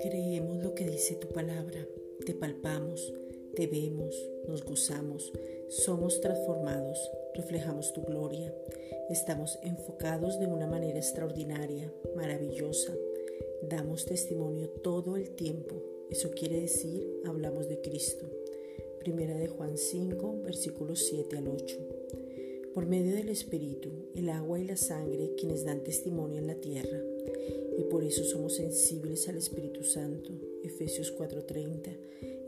Creemos lo que dice tu palabra, te palpamos, te vemos, nos gozamos, somos transformados, reflejamos tu gloria, estamos enfocados de una manera extraordinaria, maravillosa, damos testimonio todo el tiempo, eso quiere decir, hablamos de Cristo. Primera de Juan 5, versículos 7 al 8. Por medio del Espíritu, el agua y la sangre quienes dan testimonio en la tierra, y por eso somos sensibles al Espíritu Santo. Efesios 4:30.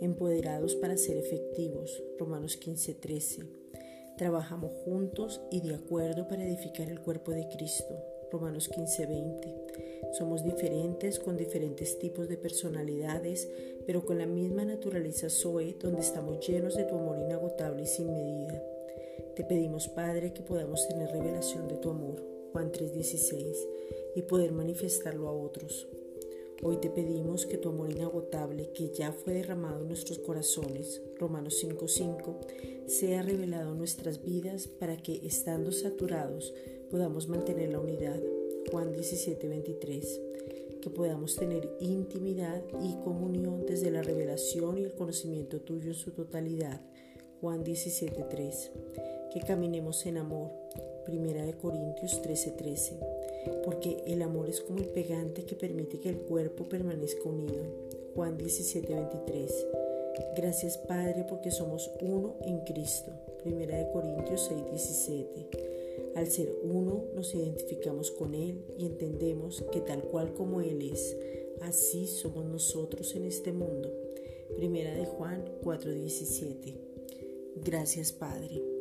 Empoderados para ser efectivos. Romanos 15:13. Trabajamos juntos y de acuerdo para edificar el cuerpo de Cristo. Romanos 15:20. Somos diferentes con diferentes tipos de personalidades, pero con la misma naturaleza Zoe, donde estamos llenos de tu amor inagotable y sin medida. Te pedimos, Padre, que podamos tener revelación de tu amor, Juan 3:16, y poder manifestarlo a otros. Hoy te pedimos que tu amor inagotable, que ya fue derramado en nuestros corazones, Romanos 5:5, sea revelado en nuestras vidas para que, estando saturados, podamos mantener la unidad, Juan 17:23 que podamos tener intimidad y comunión desde la revelación y el conocimiento tuyo en su totalidad. Juan 17:3. Que caminemos en amor. Primera de Corintios 13:13. Porque el amor es como el pegante que permite que el cuerpo permanezca unido. Juan 17:23. Gracias Padre porque somos uno en Cristo. Primera de Corintios 6:17. Al ser uno nos identificamos con Él y entendemos que tal cual como Él es, así somos nosotros en este mundo. Primera de Juan 4:17. Gracias Padre.